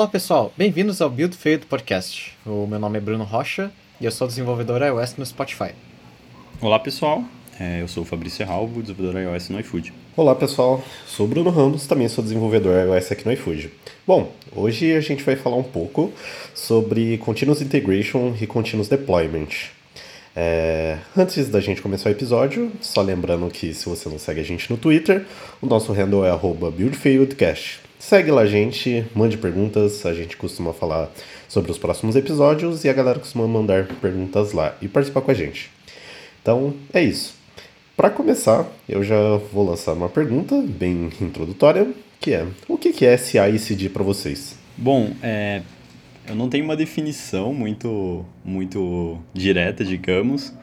Olá pessoal, bem-vindos ao Build Failed Podcast. O meu nome é Bruno Rocha e eu sou desenvolvedor iOS no Spotify. Olá pessoal, é, eu sou o Fabrício Ralvo, desenvolvedor iOS no iFood. Olá pessoal, sou o Bruno Ramos, também sou desenvolvedor iOS aqui no iFood. Bom, hoje a gente vai falar um pouco sobre Continuous Integration e Continuous Deployment. É, antes da gente começar o episódio, só lembrando que se você não segue a gente no Twitter, o nosso handle é buildfieldcast. Segue lá gente, mande perguntas, a gente costuma falar sobre os próximos episódios e a galera costuma mandar perguntas lá e participar com a gente. Então é isso. Para começar, eu já vou lançar uma pergunta bem introdutória, que é: o que é CI e CD para vocês? Bom, é, eu não tenho uma definição muito, muito direta, digamos.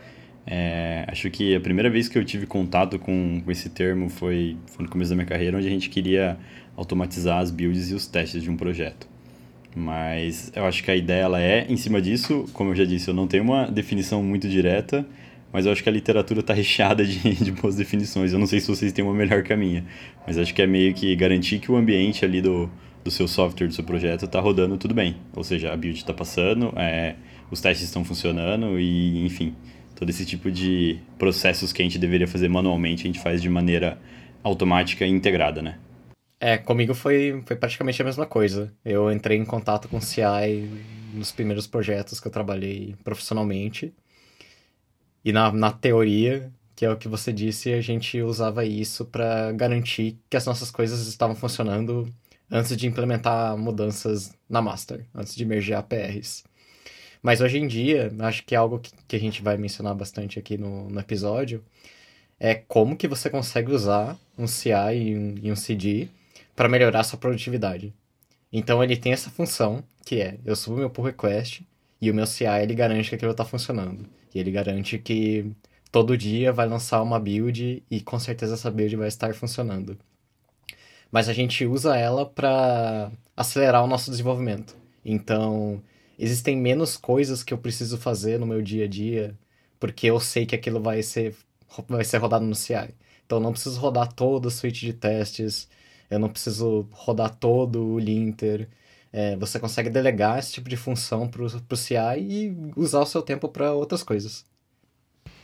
É, acho que a primeira vez que eu tive contato com, com esse termo foi, foi no começo da minha carreira, onde a gente queria automatizar as builds e os testes de um projeto. Mas eu acho que a ideia ela é em cima disso. Como eu já disse, eu não tenho uma definição muito direta, mas eu acho que a literatura está recheada de, de boas definições. Eu não sei se vocês têm uma melhor que a minha, mas acho que é meio que garantir que o ambiente ali do, do seu software, do seu projeto, está rodando tudo bem. Ou seja, a build está passando, é, os testes estão funcionando e, enfim, todo esse tipo de processos que a gente deveria fazer manualmente, a gente faz de maneira automática e integrada, né? É, comigo foi, foi praticamente a mesma coisa. Eu entrei em contato com CI nos primeiros projetos que eu trabalhei profissionalmente. E na, na teoria, que é o que você disse, a gente usava isso para garantir que as nossas coisas estavam funcionando antes de implementar mudanças na master, antes de merger APRs. Mas hoje em dia, acho que é algo que, que a gente vai mencionar bastante aqui no, no episódio, é como que você consegue usar um CI e um, e um CD para melhorar sua produtividade. Então ele tem essa função, que é, eu subo meu pull request e o meu CI ele garante que aquilo está funcionando. E ele garante que todo dia vai lançar uma build e com certeza essa build vai estar funcionando. Mas a gente usa ela para acelerar o nosso desenvolvimento. Então, existem menos coisas que eu preciso fazer no meu dia a dia, porque eu sei que aquilo vai ser vai ser rodado no CI. Então, eu não preciso rodar toda a suite de testes, eu não preciso rodar todo o linter. É, você consegue delegar esse tipo de função para o CI e usar o seu tempo para outras coisas.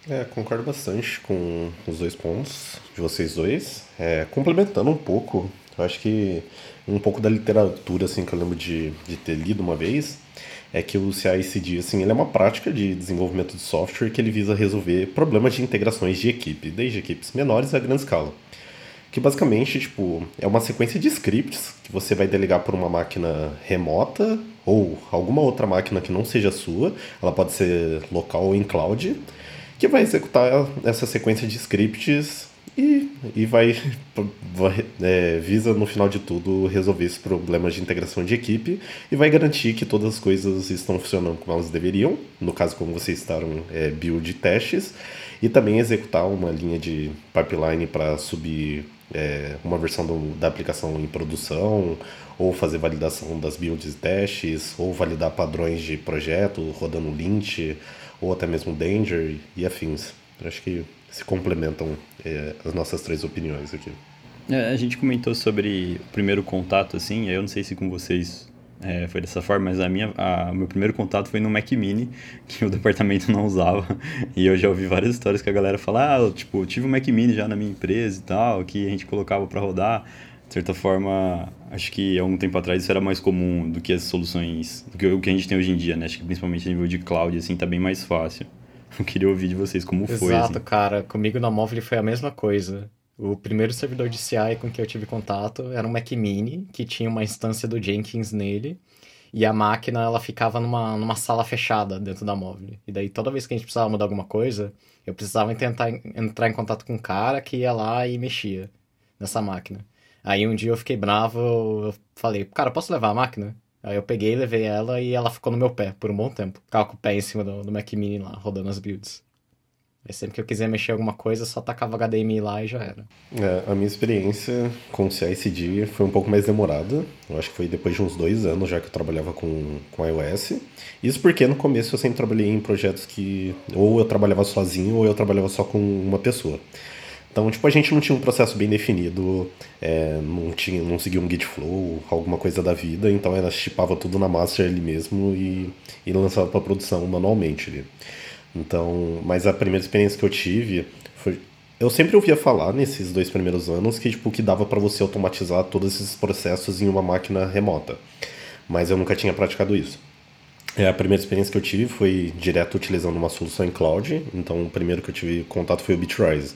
É, concordo bastante com os dois pontos de vocês dois. É, complementando um pouco, eu acho que um pouco da literatura assim, que eu lembro de, de ter lido uma vez é que o CI/CD assim, ele é uma prática de desenvolvimento de software que ele visa resolver problemas de integrações de equipe, desde equipes menores a grande escala que basicamente tipo, é uma sequência de scripts que você vai delegar por uma máquina remota ou alguma outra máquina que não seja sua, ela pode ser local ou em cloud, que vai executar essa sequência de scripts e, e vai, vai é, visa no final de tudo resolver esses problemas de integração de equipe e vai garantir que todas as coisas estão funcionando como elas deveriam, no caso como vocês estavam é, build testes, e também executar uma linha de pipeline para subir é, uma versão do, da aplicação em produção, ou fazer validação das builds e testes, ou validar padrões de projeto rodando Lint, ou até mesmo Danger e afins. Acho que se complementam é, as nossas três opiniões aqui. É, a gente comentou sobre o primeiro contato, assim, eu não sei se com vocês é, foi dessa forma, mas a minha, a, meu primeiro contato foi no Mac Mini, que o departamento não usava. E eu já ouvi várias histórias que a galera fala, ah, tipo, eu tive um Mac Mini já na minha empresa e tal, que a gente colocava para rodar. De certa forma, acho que há algum tempo atrás isso era mais comum do que as soluções, do que o que a gente tem hoje em dia, né? Acho que principalmente a nível de cloud, assim, tá bem mais fácil. Eu queria ouvir de vocês como Exato, foi. Exato, assim. cara. Comigo na Móvel foi a mesma coisa. O primeiro servidor de CI com que eu tive contato era um Mac Mini, que tinha uma instância do Jenkins nele. E a máquina, ela ficava numa, numa sala fechada dentro da móvel. E daí, toda vez que a gente precisava mudar alguma coisa, eu precisava tentar entrar em contato com um cara que ia lá e mexia nessa máquina. Aí um dia eu fiquei bravo, eu falei, cara, posso levar a máquina? Aí eu peguei, levei ela e ela ficou no meu pé por um bom tempo. Ficava com o pé em cima do, do Mac Mini lá, rodando as builds. Aí sempre que eu quiser mexer alguma coisa, só tacava HDMI lá e já era. É, a minha experiência com o CI/CD foi um pouco mais demorada. Eu acho que foi depois de uns dois anos já que eu trabalhava com, com iOS. Isso porque no começo eu sempre trabalhei em projetos que ou eu trabalhava sozinho ou eu trabalhava só com uma pessoa. Então, tipo, a gente não tinha um processo bem definido, é, não, tinha, não seguia um git flow, alguma coisa da vida, então ela chipava tudo na master ali mesmo e, e lançava para produção manualmente ali. Então, mas a primeira experiência que eu tive foi eu sempre ouvia falar nesses dois primeiros anos que tipo que dava para você automatizar todos esses processos em uma máquina remota. Mas eu nunca tinha praticado isso. É, a primeira experiência que eu tive foi direto utilizando uma solução em cloud, então o primeiro que eu tive contato foi o Bitrise.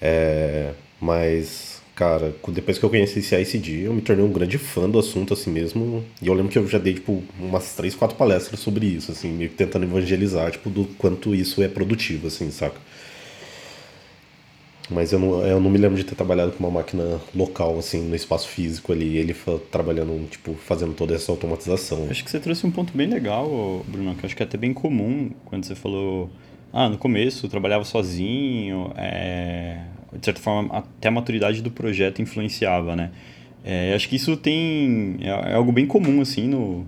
É, mas, cara, depois que eu conheci esse ICD, eu me tornei um grande fã do assunto assim mesmo. E eu lembro que eu já dei, tipo, umas três, quatro palestras sobre isso, assim, meio que tentando evangelizar, tipo, do quanto isso é produtivo, assim, saca? Mas eu não, eu não me lembro de ter trabalhado com uma máquina local, assim, no espaço físico ali, ele trabalhando, tipo, fazendo toda essa automatização. Acho que você trouxe um ponto bem legal, Bruno, que eu acho que é até bem comum quando você falou ah, no começo eu trabalhava sozinho, é, de certa forma até a maturidade do projeto influenciava, né? É, acho que isso tem é, é, algo bem comum assim no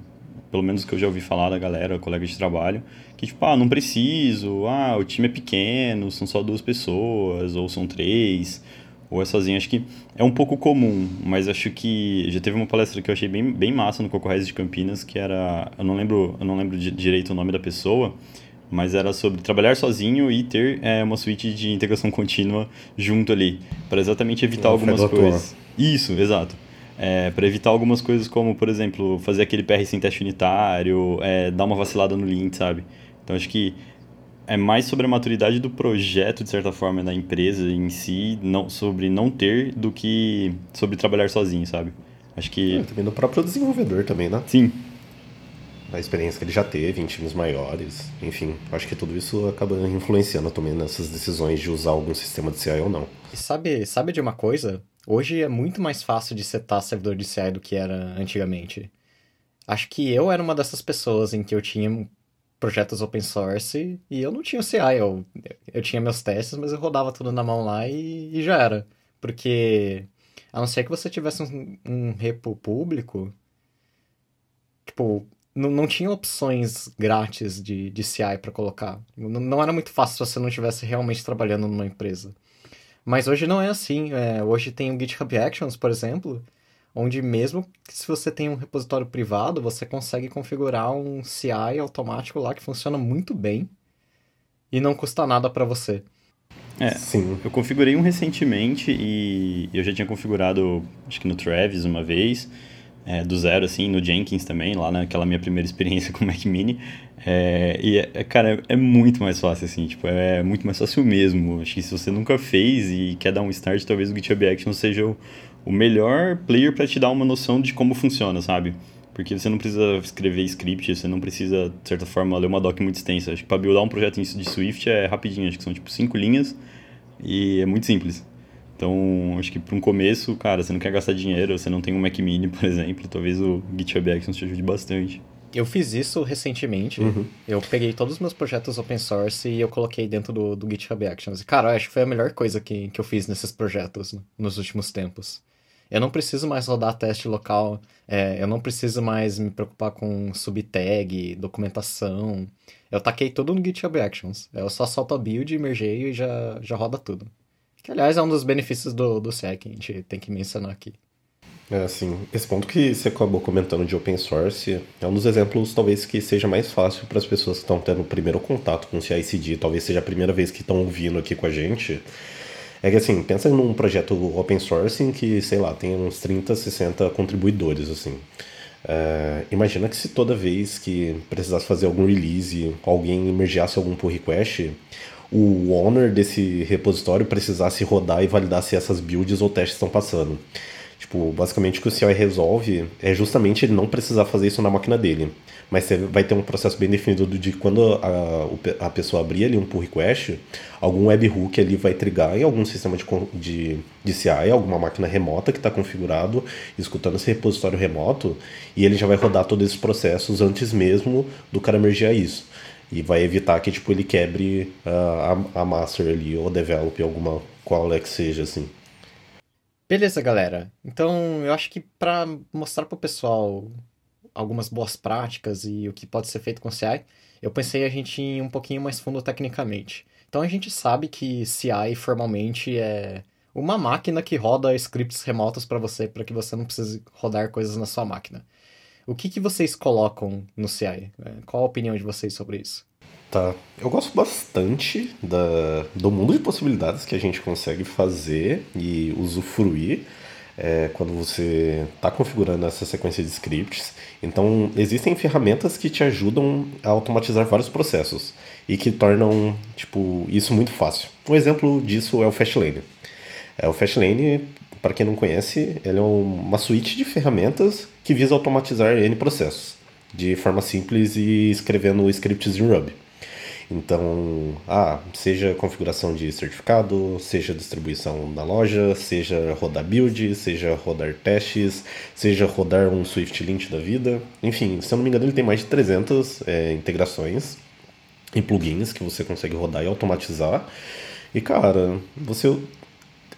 pelo menos que eu já ouvi falar da galera, colega de trabalho, que tipo, ah, não preciso, ah, o time é pequeno, são só duas pessoas, ou são três, ou é sozinho. Acho que é um pouco comum, mas acho que já teve uma palestra que eu achei bem, bem massa no Cocorrez de Campinas, que era, eu não lembro, eu não lembro direito o nome da pessoa, mas era sobre trabalhar sozinho e ter é, uma suíte de integração contínua junto ali, para exatamente evitar algumas coisas. Isso, exato. É, para evitar algumas coisas como, por exemplo, fazer aquele PR sem teste unitário, é, dar uma vacilada no link, sabe? Então acho que é mais sobre a maturidade do projeto, de certa forma, da empresa em si, não, sobre não ter, do que sobre trabalhar sozinho, sabe? Acho que. É, também no próprio desenvolvedor também, né? Sim, da experiência que ele já teve em times maiores. Enfim, acho que tudo isso acaba influenciando também nessas decisões de usar algum sistema de CI ou não. E sabe, sabe de uma coisa? Hoje é muito mais fácil de setar servidor de CI do que era antigamente. Acho que eu era uma dessas pessoas em que eu tinha projetos open source e eu não tinha CI. Eu, eu tinha meus testes, mas eu rodava tudo na mão lá e, e já era. Porque, a não ser que você tivesse um, um repo público, tipo, não, não tinha opções grátis de, de CI para colocar. Não, não, era muito fácil se você não estivesse realmente trabalhando numa empresa. Mas hoje não é assim. É, hoje tem o GitHub Actions, por exemplo, onde mesmo se você tem um repositório privado, você consegue configurar um CI automático lá que funciona muito bem e não custa nada para você. É, Sim. eu configurei um recentemente e eu já tinha configurado, acho que no Travis uma vez, é, do zero, assim, no Jenkins também, lá naquela minha primeira experiência com o Mac Mini. É, e, é, cara, é muito mais fácil, assim, tipo, é muito mais fácil mesmo. Acho que se você nunca fez e quer dar um start, talvez o GitHub Actions seja o, o melhor player para te dar uma noção de como funciona, sabe? Porque você não precisa escrever script, você não precisa, de certa forma, ler uma doc muito extensa. Acho que para buildar um projeto de Swift é rapidinho, acho que são tipo cinco linhas e é muito simples. Então, acho que para um começo, cara, você não quer gastar dinheiro, você não tem um Mac Mini, por exemplo, talvez o GitHub Actions te ajude bastante. Eu fiz isso recentemente. Uhum. Eu peguei todos os meus projetos open source e eu coloquei dentro do, do GitHub Actions. E, cara, eu acho que foi a melhor coisa que, que eu fiz nesses projetos né, nos últimos tempos. Eu não preciso mais rodar teste local, é, eu não preciso mais me preocupar com subtag, documentação. Eu taquei tudo no GitHub Actions. Eu só solto a build, mergeio e já, já roda tudo. Que, aliás, é um dos benefícios do, do SEC, a gente tem que mencionar aqui. É, assim, esse ponto que você acabou comentando de open source é um dos exemplos, talvez, que seja mais fácil para as pessoas que estão tendo o primeiro contato com o CI/CD, talvez seja a primeira vez que estão ouvindo aqui com a gente. É que, assim, pensa num projeto open source em que, sei lá, tem uns 30, 60 contribuidores, assim. É, imagina que se toda vez que precisasse fazer algum release, alguém emergiasse algum pull request, o owner desse repositório precisasse rodar e validar se essas builds ou testes estão passando. Tipo, basicamente o que o CI resolve é justamente ele não precisar fazer isso na máquina dele. Mas você vai ter um processo bem definido de quando a, a pessoa abrir ali um pull request, algum webhook ali vai trigar em algum sistema de, de, de CI, alguma máquina remota que está configurado, escutando esse repositório remoto, e ele já vai rodar todos esses processos antes mesmo do cara mergear isso. E vai evitar que tipo, ele quebre uh, a, a master ali, ou develop alguma qual é que seja, assim. Beleza, galera. Então, eu acho que para mostrar para o pessoal algumas boas práticas e o que pode ser feito com CI, eu pensei a gente ir um pouquinho mais fundo tecnicamente. Então a gente sabe que CI formalmente é uma máquina que roda scripts remotos para você, para que você não precise rodar coisas na sua máquina. O que, que vocês colocam no CI? É, qual a opinião de vocês sobre isso? Tá. Eu gosto bastante da, do mundo de possibilidades que a gente consegue fazer e usufruir é, quando você está configurando essa sequência de scripts. Então, existem ferramentas que te ajudam a automatizar vários processos e que tornam tipo, isso muito fácil. Um exemplo disso é o Fastlane. É, o Fastlane, para quem não conhece, ele é uma suíte de ferramentas que visa automatizar N processos de forma simples e escrevendo scripts em Ruby. Então, ah, seja configuração de certificado, seja distribuição na loja, seja rodar build, seja rodar testes, seja rodar um Swift Lint da vida. Enfim, se eu não me engano, ele tem mais de 300 é, integrações e plugins que você consegue rodar e automatizar. E, cara, você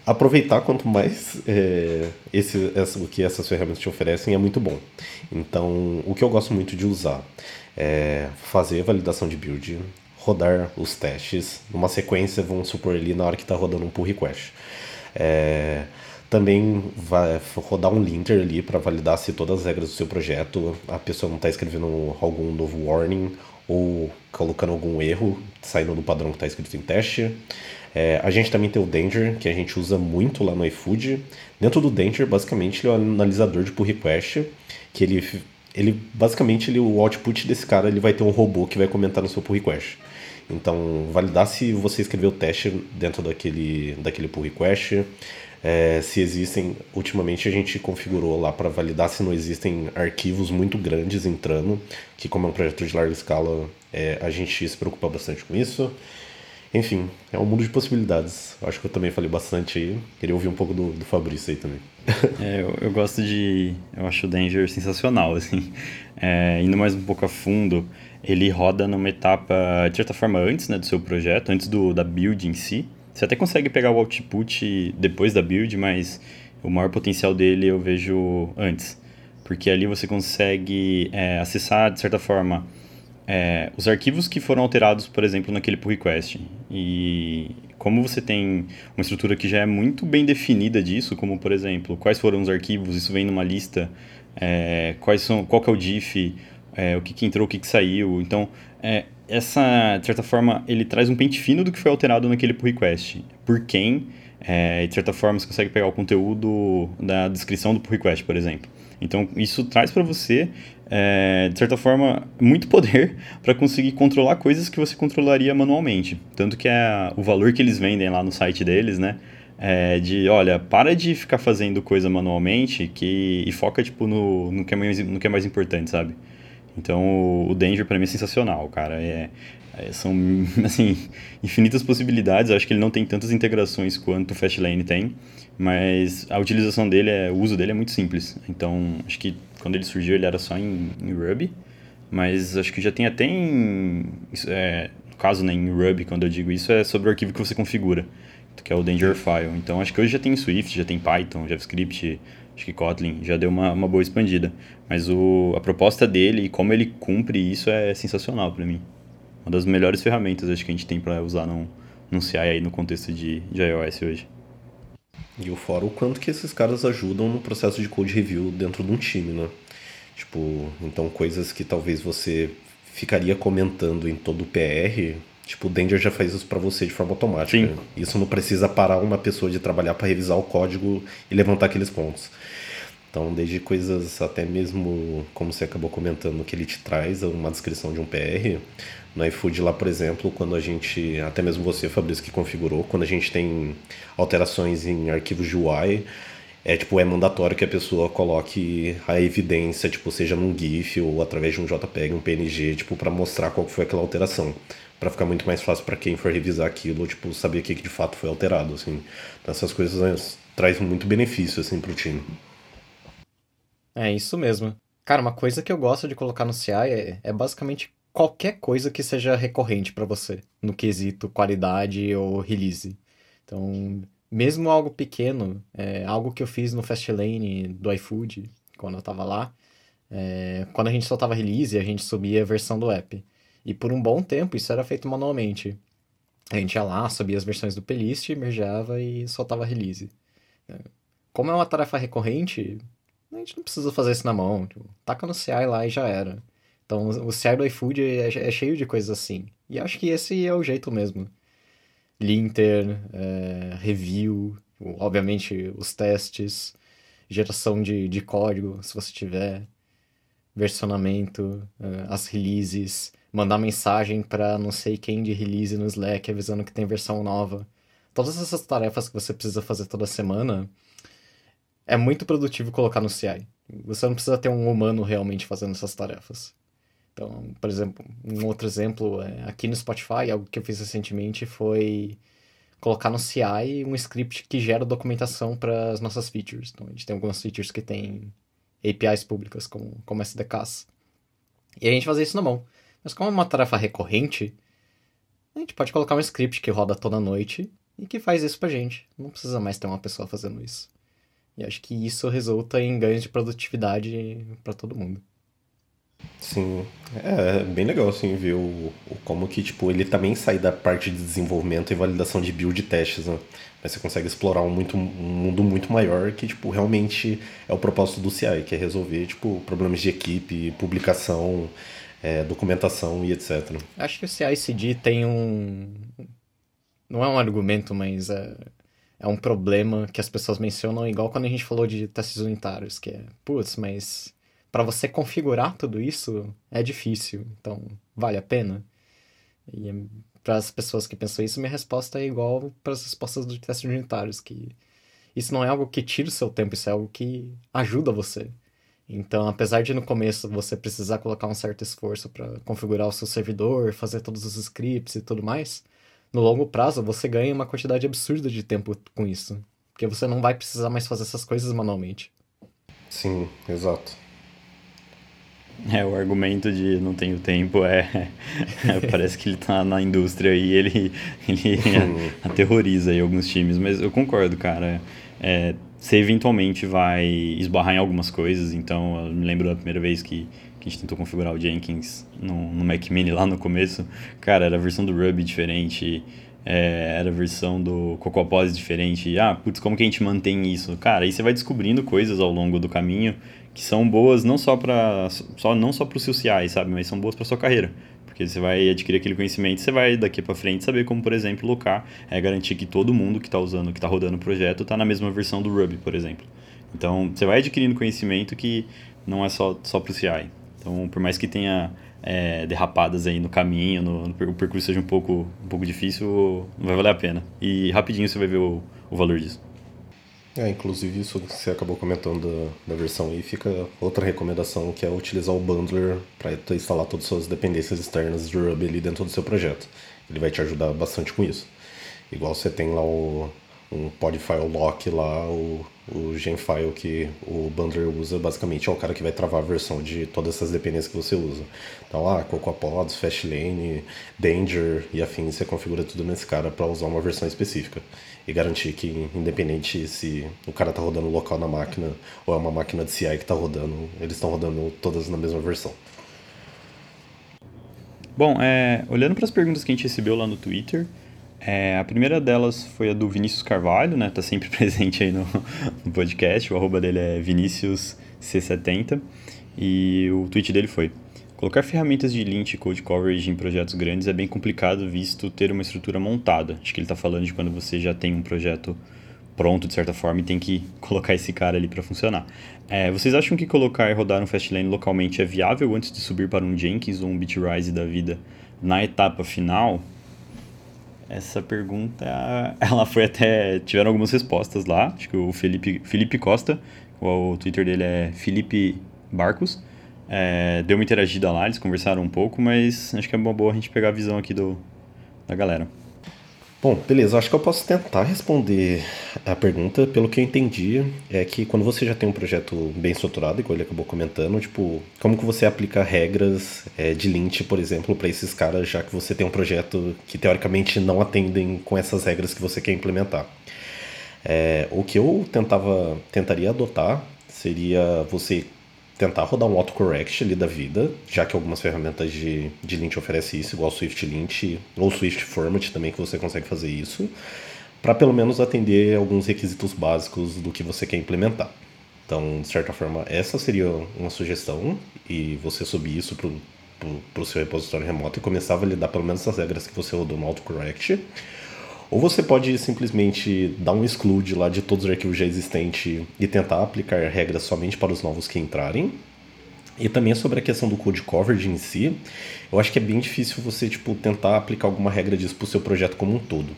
aproveitar quanto mais é, esse, essa, o que essas ferramentas te oferecem é muito bom. Então, o que eu gosto muito de usar é fazer validação de build, rodar os testes numa sequência, vamos supor ali na hora que está rodando um pull request. É, também vai rodar um linter ali para validar se todas as regras do seu projeto, a pessoa não está escrevendo algum novo warning ou colocando algum erro saindo do padrão que está escrito em teste. É, a gente também tem o Danger, que a gente usa muito lá no iFood. Dentro do Danger, basicamente, ele é um analisador de pull request, que ele, ele basicamente ele, o output desse cara ele vai ter um robô que vai comentar no seu pull request. Então, validar se você escreveu o teste dentro daquele, daquele pull request, é, se existem. Ultimamente a gente configurou lá para validar se não existem arquivos muito grandes entrando, que, como é um projeto de larga escala, é, a gente se preocupa bastante com isso. Enfim, é um mundo de possibilidades. Acho que eu também falei bastante aí. Queria ouvir um pouco do, do Fabrício aí também. É, eu, eu, gosto de. Eu acho o Danger sensacional, assim. É, indo mais um pouco a fundo, ele roda numa etapa, de certa forma, antes né, do seu projeto, antes do, da build em si. Você até consegue pegar o output depois da build, mas o maior potencial dele eu vejo antes. Porque ali você consegue é, acessar, de certa forma, é, os arquivos que foram alterados, por exemplo, naquele pull request. E como você tem uma estrutura que já é muito bem definida disso, como, por exemplo, quais foram os arquivos, isso vem numa lista, é, quais são, qual que é o diff, é, o que, que, entrou, o que, que saiu. Então, é, essa, de certa forma, ele traz um pente fino do que foi alterado naquele pull request. Por quem, é, de certa forma, você consegue pegar o conteúdo da descrição do pull request, por exemplo. Então, isso traz para você, é, de certa forma, muito poder para conseguir controlar coisas que você controlaria manualmente. Tanto que é o valor que eles vendem lá no site deles, né? É de, olha, para de ficar fazendo coisa manualmente que, e foca, tipo, no, no, que é mais, no que é mais importante, sabe? Então o Danger para mim é sensacional, cara. É, é, são assim infinitas possibilidades. Eu acho que ele não tem tantas integrações quanto o Fastlane tem, mas a utilização dele, é, o uso dele é muito simples. Então acho que quando ele surgiu ele era só em, em Ruby, mas acho que já tem até em é, no caso né, em Ruby quando eu digo isso é sobre o arquivo que você configura, que é o Danger File. Então acho que hoje já tem Swift, já tem Python, JavaScript Acho que Kotlin já deu uma, uma boa expandida. Mas o, a proposta dele e como ele cumpre isso é sensacional para mim. Uma das melhores ferramentas acho que a gente tem para usar num, num CI aí no contexto de, de iOS hoje. E o fora o quanto que esses caras ajudam no processo de code review dentro de um time, né? Tipo, então coisas que talvez você ficaria comentando em todo o PR, tipo, o Danger já faz isso para você de forma automática. Sim. Isso não precisa parar uma pessoa de trabalhar para revisar o código e levantar aqueles pontos. Então, desde coisas até mesmo, como você acabou comentando, que ele te traz uma descrição de um PR. No iFood lá, por exemplo, quando a gente, até mesmo você, Fabrício, que configurou, quando a gente tem alterações em arquivos de UI, é tipo, é mandatório que a pessoa coloque a evidência, tipo, seja num GIF ou através de um JPEG, um PNG, tipo, para mostrar qual foi aquela alteração. para ficar muito mais fácil para quem for revisar aquilo, tipo, saber o que de fato foi alterado, assim. Então, essas coisas né, trazem muito benefício, assim, pro time. É isso mesmo. Cara, uma coisa que eu gosto de colocar no CI é, é basicamente qualquer coisa que seja recorrente para você, no quesito qualidade ou release. Então, mesmo algo pequeno, é, algo que eu fiz no Fastlane do iFood, quando eu tava lá, é, quando a gente soltava release, a gente subia a versão do app. E por um bom tempo isso era feito manualmente. A gente ia lá, subia as versões do playlist, mergeava e soltava release. Como é uma tarefa recorrente, a gente não precisa fazer isso na mão. Tipo, taca no CI lá e já era. Então, o CI do iFood é, é, cheio de coisas assim. E acho que esse é o jeito mesmo. Linter, é, review, obviamente os testes, geração de, de código, se você tiver, versionamento, é, as releases, mandar mensagem para não sei quem de release no Slack avisando que tem versão nova. Todas essas tarefas que você precisa fazer toda semana é muito produtivo colocar no CI. Você não precisa ter um humano realmente fazendo essas tarefas. Então, por exemplo, um outro exemplo é, aqui no Spotify, algo que eu fiz recentemente foi colocar no CI um script que gera documentação para as nossas features. Então, a gente tem algumas features que tem APIs públicas, como, como SDKs. E a gente faz isso na mão. Mas como é uma tarefa recorrente, a gente pode colocar um script que roda toda noite e que faz isso pra gente. Não precisa mais ter uma pessoa fazendo isso. E acho que isso resulta em ganhos de produtividade para todo mundo. Sim, é, é bem legal assim ver o, o, como que tipo ele também sai da parte de desenvolvimento e validação de build e testes, né? Mas você consegue explorar um, muito, um mundo muito maior que tipo realmente é o propósito do CI, que é resolver tipo problemas de equipe, publicação, é, documentação e etc. Acho que o CI/CD tem um não é um argumento, mas é, é um problema que as pessoas mencionam igual quando a gente falou de testes unitários, que é, putz, mas para você configurar tudo isso é difícil, então vale a pena? E para as pessoas que pensam isso, minha resposta é igual para as respostas dos testes unitários, que isso não é algo que tira o seu tempo, isso é algo que ajuda você. Então, apesar de no começo você precisar colocar um certo esforço para configurar o seu servidor, fazer todos os scripts e tudo mais, no longo prazo você ganha uma quantidade absurda de tempo com isso, porque você não vai precisar mais fazer essas coisas manualmente. Sim, exato. É, o argumento de não tenho tempo é, é. parece que ele tá na indústria e ele, ele aterroriza aí alguns times, mas eu concordo, cara. É, você eventualmente vai esbarrar em algumas coisas, então eu me lembro da primeira vez que, que a gente tentou configurar o Jenkins no, no Mac Mini lá no começo. Cara, era a versão do Ruby diferente, é, era a versão do CocoaPods diferente. Ah, putz, como que a gente mantém isso? Cara, aí você vai descobrindo coisas ao longo do caminho que são boas não só para só não só para o seu CI, sabe, mas são boas para sua carreira, porque você vai adquirir aquele conhecimento, você vai daqui para frente saber como, por exemplo, locar, é garantir que todo mundo que está usando, que está rodando o projeto, está na mesma versão do Ruby, por exemplo. Então, você vai adquirindo conhecimento que não é só só para o CI. Então, por mais que tenha é, derrapadas aí no caminho, no, no, o percurso seja um pouco um pouco difícil, não vai valer a pena. E rapidinho você vai ver o, o valor disso. É, inclusive isso que você acabou comentando da, da versão aí, fica outra recomendação que é utilizar o bundler para instalar todas as suas dependências externas de Ruby ali dentro do seu projeto. Ele vai te ajudar bastante com isso. Igual você tem lá o, um podfile lock lá, o, o genfile que o bundler usa basicamente é o cara que vai travar a versão de todas essas dependências que você usa. Então lá, CocoaPods, Fastlane, Danger e afins, você configura tudo nesse cara para usar uma versão específica e garantir que, independente se o cara tá rodando local na máquina ou é uma máquina de CI que tá rodando, eles estão rodando todas na mesma versão. Bom, é, olhando para as perguntas que a gente recebeu lá no Twitter, é, a primeira delas foi a do Vinícius Carvalho, né? Tá sempre presente aí no, no podcast. O arroba dele é ViniciusC70. E o tweet dele foi: Colocar ferramentas de lint e code coverage em projetos grandes é bem complicado, visto ter uma estrutura montada. Acho que ele está falando de quando você já tem um projeto pronto, de certa forma, e tem que colocar esse cara ali para funcionar. É, vocês acham que colocar e rodar um Fastlane localmente é viável antes de subir para um Jenkins ou um Bitrise da vida na etapa final? Essa pergunta, ela foi até... tiveram algumas respostas lá. Acho que o Felipe, Felipe Costa, o, Twitter dele é Felipe Barcos, é, deu uma interagida lá, eles conversaram um pouco, mas acho que é uma boa a gente pegar a visão aqui do, da galera. Bom, beleza, acho que eu posso tentar responder a pergunta. Pelo que eu entendi, é que quando você já tem um projeto bem estruturado, igual ele acabou comentando, tipo, como que você aplica regras é, de lint, por exemplo, para esses caras, já que você tem um projeto que teoricamente não atendem com essas regras que você quer implementar. É, o que eu tentava, tentaria adotar seria você tentar rodar um autocorrect ali da vida, já que algumas ferramentas de, de lint oferecem isso, igual Swift Lint ou Swift Format também, que você consegue fazer isso, para pelo menos atender alguns requisitos básicos do que você quer implementar. Então, de certa forma, essa seria uma sugestão, e você subir isso para o seu repositório remoto e começar a validar pelo menos as regras que você rodou no autocorrect. Ou você pode simplesmente dar um exclude lá de todos os arquivos já existentes e tentar aplicar regras somente para os novos que entrarem. E também sobre a questão do code coverage em si, eu acho que é bem difícil você tipo tentar aplicar alguma regra disso para o seu projeto como um todo.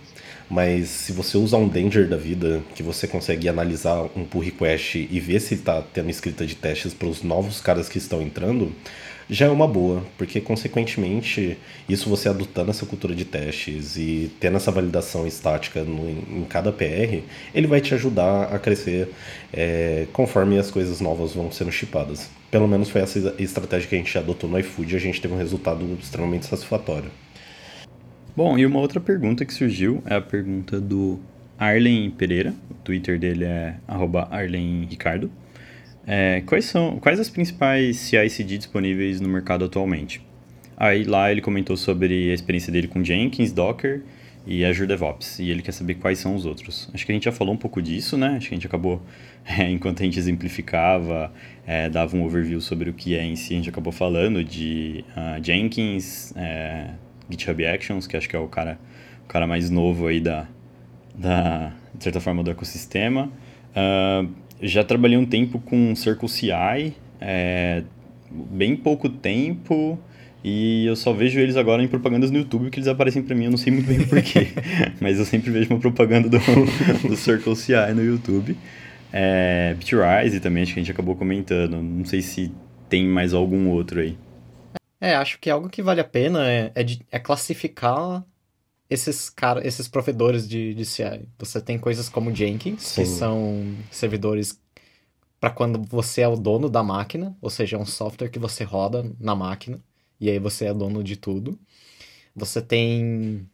Mas se você usar um danger da vida, que você consegue analisar um pull request e ver se está tendo escrita de testes para os novos caras que estão entrando, já é uma boa, porque consequentemente, isso você adotando essa cultura de testes e tendo essa validação estática no, em cada PR, ele vai te ajudar a crescer é, conforme as coisas novas vão sendo chipadas. Pelo menos foi essa estratégia que a gente adotou no iFood e a gente teve um resultado extremamente satisfatório. Bom, e uma outra pergunta que surgiu é a pergunta do Arlen Pereira, o Twitter dele é arlenricardo. É, quais são quais as principais CI/CD disponíveis no mercado atualmente? Aí lá ele comentou sobre a experiência dele com Jenkins, Docker e Azure DevOps, e ele quer saber quais são os outros. Acho que a gente já falou um pouco disso, né? Acho que a gente acabou, é, enquanto a gente exemplificava, é, dava um overview sobre o que é em si, a gente acabou falando de uh, Jenkins, é, GitHub Actions, que acho que é o cara, o cara mais novo aí da, da de certa forma, do ecossistema. Uh, já trabalhei um tempo com Circle CI, é, bem pouco tempo, e eu só vejo eles agora em propagandas no YouTube que eles aparecem para mim, eu não sei muito bem porquê, mas eu sempre vejo uma propaganda do, do Circle CI no YouTube. É, Bitrise também, acho que a gente acabou comentando, não sei se tem mais algum outro aí. É, acho que algo que vale a pena é, é, de, é classificar esses cara, esses provedores de, de CI. Você tem coisas como Jenkins, Sim. que são servidores para quando você é o dono da máquina, ou seja, é um software que você roda na máquina, e aí você é dono de tudo. Você tem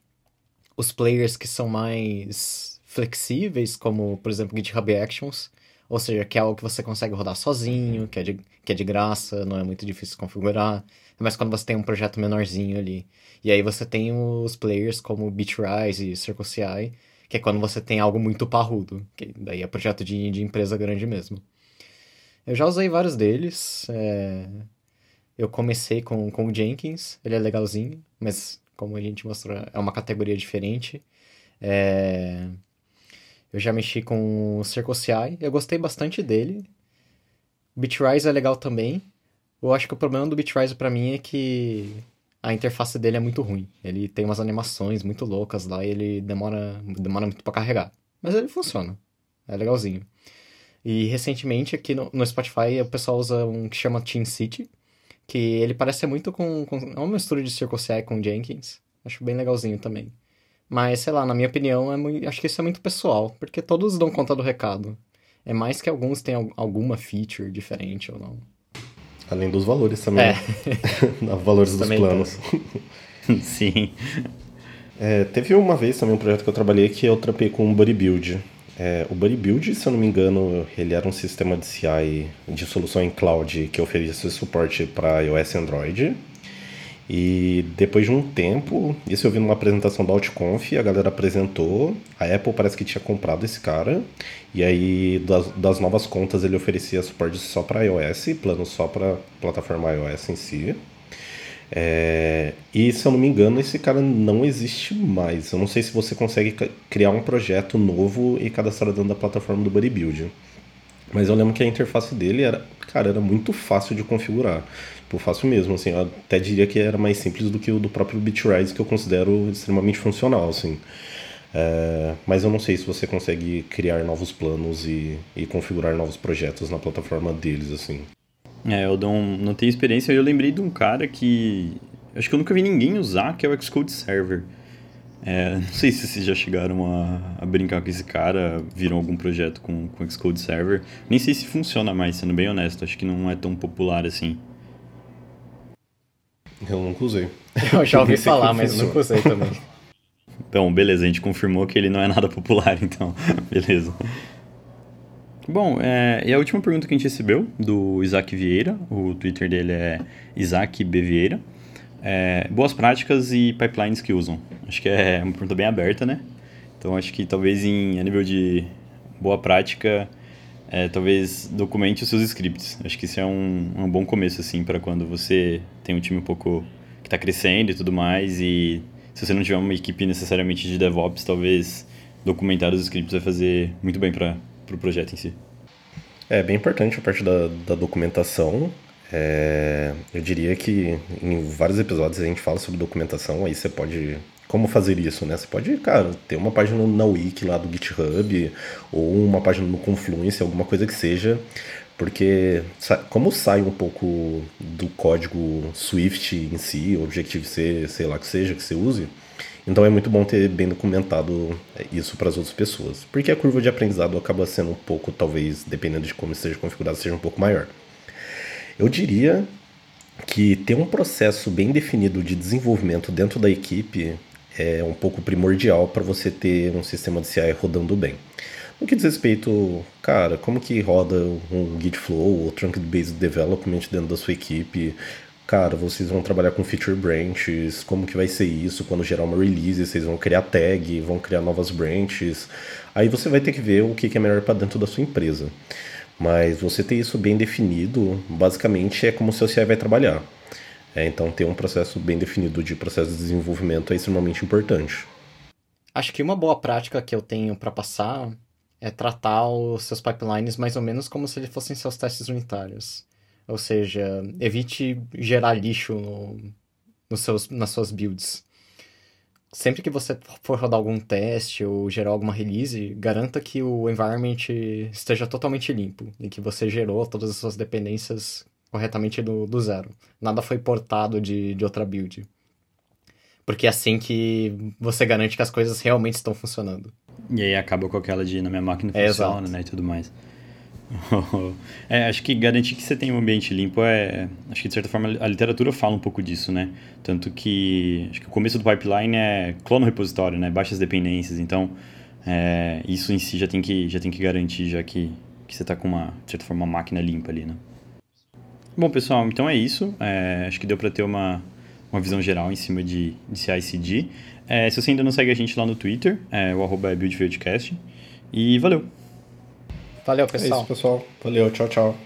os players que são mais flexíveis, como, por exemplo, GitHub Actions, ou seja, que é algo que você consegue rodar sozinho, que é de, que é de graça, não é muito difícil configurar, mas quando você tem um projeto menorzinho ali. E aí você tem os players como Bitrise e CircleCI, que é quando você tem algo muito parrudo, que daí é projeto de, de empresa grande mesmo. Eu já usei vários deles. É... Eu comecei com, com o Jenkins, ele é legalzinho, mas como a gente mostrou, é uma categoria diferente. É... Eu já mexi com o CircleCI, eu gostei bastante dele. Bitrise é legal também. Eu acho que o problema do Bitrise para mim é que a interface dele é muito ruim. Ele tem umas animações muito loucas lá e ele demora, demora muito para carregar. Mas ele funciona. É legalzinho. E recentemente aqui no, no, Spotify o pessoal usa um que chama Team City, que ele parece muito com, com é uma mistura de Circle CI com Jenkins. Acho bem legalzinho também. Mas, sei lá, na minha opinião, é muito, acho que isso é muito pessoal, porque todos dão conta do recado. É mais que alguns têm alguma feature diferente ou não. Além dos valores também. É. Né? valores dos também planos. Sim. É, teve uma vez também um projeto que eu trabalhei que eu trapei com o Bodybuild. É, o Bodybuild, se eu não me engano, ele era um sistema de CI de solução em cloud que oferecia suporte para iOS e Android. E depois de um tempo, isso eu vi numa apresentação da Outconf, a galera apresentou, a Apple parece que tinha comprado esse cara, e aí das, das novas contas ele oferecia suporte só para iOS, plano só para plataforma iOS em si. É, e se eu não me engano, esse cara não existe mais. Eu não sei se você consegue criar um projeto novo e cadastrar dentro da plataforma do Bodybuild. Mas eu lembro que a interface dele era, cara, era muito fácil de configurar. Tipo, fácil mesmo, assim, eu até diria que era mais simples do que o do próprio Bitrise, que eu considero extremamente funcional, assim. É, mas eu não sei se você consegue criar novos planos e, e configurar novos projetos na plataforma deles, assim. É, eu não, não tenho experiência, eu lembrei de um cara que acho que eu nunca vi ninguém usar, que é o Xcode Server. É, não sei se vocês já chegaram a, a, brincar com esse cara, viram algum projeto com, com Xcode Server. Nem sei se funciona mais, sendo bem honesto, acho que não é tão popular assim. Eu nunca usei. Eu já ouvi falar, mas nunca usei também. Então, beleza, a gente confirmou que ele não é nada popular, então, beleza. Bom, é, e a última pergunta que a gente recebeu do Isaac Vieira, o Twitter dele é Isaac B. Vieira. É, boas práticas e pipelines que usam. Acho que é uma pergunta bem aberta, né? Então acho que talvez em, a nível de boa prática, é, talvez documente os seus scripts. Acho que isso é um, um bom começo, assim, para quando você tem um time um pouco que está crescendo e tudo mais. E se você não tiver uma equipe necessariamente de DevOps, talvez documentar os scripts vai fazer muito bem para o projeto em si. É bem importante a parte da, da documentação. É, eu diria que em vários episódios a gente fala sobre documentação, aí você pode. Como fazer isso, né? Você pode, cara, ter uma página na Wiki lá do GitHub, ou uma página no Confluence, alguma coisa que seja, porque como sai um pouco do código Swift em si, Objective-C, sei lá que seja, que você use, então é muito bom ter bem documentado isso para as outras pessoas, porque a curva de aprendizado acaba sendo um pouco, talvez, dependendo de como esteja configurado, seja um pouco maior. Eu diria que ter um processo bem definido de desenvolvimento dentro da equipe é um pouco primordial para você ter um sistema de CI rodando bem. No que diz respeito, cara, como que roda um Git Flow ou Trunk Based Development dentro da sua equipe, cara, vocês vão trabalhar com feature branches, como que vai ser isso quando gerar uma release, vocês vão criar tag, vão criar novas branches. Aí você vai ter que ver o que é melhor para dentro da sua empresa. Mas você ter isso bem definido, basicamente é como o seu CI vai trabalhar. É, então ter um processo bem definido de processo de desenvolvimento é extremamente importante. Acho que uma boa prática que eu tenho para passar é tratar os seus pipelines mais ou menos como se eles fossem seus testes unitários. Ou seja, evite gerar lixo no, nos seus, nas suas builds. Sempre que você for rodar algum teste ou gerar alguma release, garanta que o environment esteja totalmente limpo e que você gerou todas as suas dependências corretamente do, do zero. Nada foi portado de, de outra build. Porque é assim que você garante que as coisas realmente estão funcionando. E aí acaba com aquela de na minha máquina funciona, é, né, e tudo mais. é, acho que garantir que você tem um ambiente limpo é. Acho que de certa forma a literatura fala um pouco disso, né? Tanto que. Acho que o começo do pipeline é clone repositório, né? Baixas dependências. Então, é, isso em si já tem que, já tem que garantir, já que, que você está com uma, de certa forma, uma máquina limpa ali, né? Bom, pessoal, então é isso. É, acho que deu para ter uma, uma visão geral em cima de, de CI/CD. É, se você ainda não segue a gente lá no Twitter, é, o arroba é BuildFieldCast. E valeu! Valeu, pessoal. É isso, pessoal. Valeu, tchau, tchau.